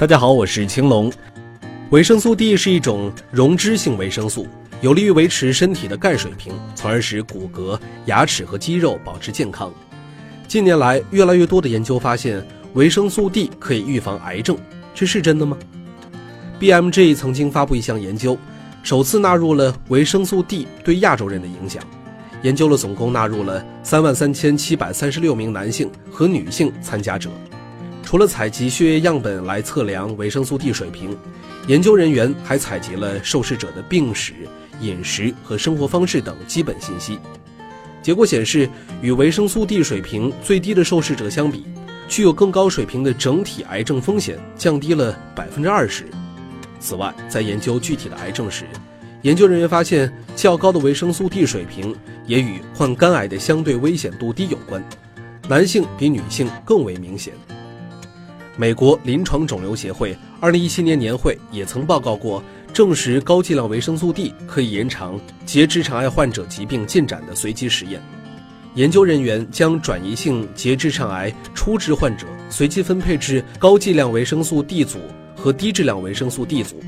大家好，我是青龙。维生素 D 是一种溶脂性维生素，有利于维持身体的钙水平，从而使骨骼、牙齿和肌肉保持健康。近年来，越来越多的研究发现，维生素 D 可以预防癌症，这是真的吗？BMG 曾经发布一项研究，首次纳入了维生素 D 对亚洲人的影响。研究了总共纳入了三万三千七百三十六名男性和女性参加者。除了采集血液样本来测量维生素 D 水平，研究人员还采集了受试者的病史、饮食和生活方式等基本信息。结果显示，与维生素 D 水平最低的受试者相比，具有更高水平的整体癌症风险降低了百分之二十。此外，在研究具体的癌症时，研究人员发现，较高的维生素 D 水平也与患肝癌的相对危险度低有关，男性比女性更为明显。美国临床肿瘤协会2017年年会也曾报告过证实高剂量维生素 D 可以延长结直肠癌患者疾病进展的随机实验。研究人员将转移性结直肠癌初治患者随机分配至高剂量维生素 D 组和低质量维生素 D 组。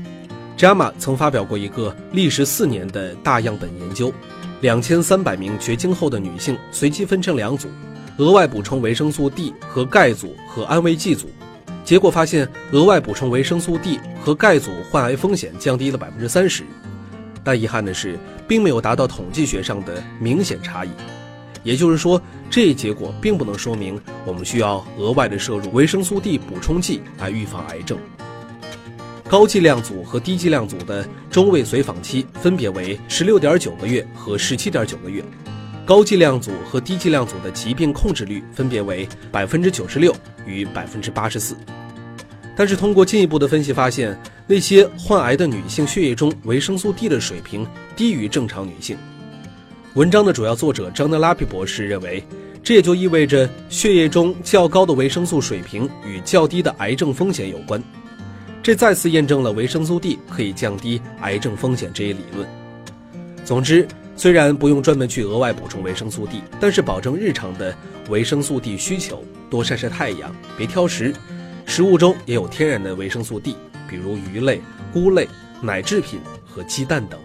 JAMA 曾发表过一个历时四年的大样本研究，两千三百名绝经后的女性随机分成两组，额外补充维生素 D 和钙组和安慰剂组。结果发现，额外补充维生素 D 和钙组患癌风险降低了百分之三十，但遗憾的是，并没有达到统计学上的明显差异。也就是说，这一结果并不能说明我们需要额外的摄入维生素 D 补充剂来预防癌症。高剂量组和低剂量组的中位随访期分别为十六点九个月和十七点九个月，高剂量组和低剂量组的疾病控制率分别为百分之九十六与百分之八十四。但是通过进一步的分析发现，那些患癌的女性血液中维生素 D 的水平低于正常女性。文章的主要作者张德拉皮博士认为，这也就意味着血液中较高的维生素水平与较低的癌症风险有关。这再次验证了维生素 D 可以降低癌症风险这一理论。总之，虽然不用专门去额外补充维生素 D，但是保证日常的维生素 D 需求，多晒晒太阳，别挑食。食物中也有天然的维生素 D，比如鱼类、菇类、奶制品和鸡蛋等。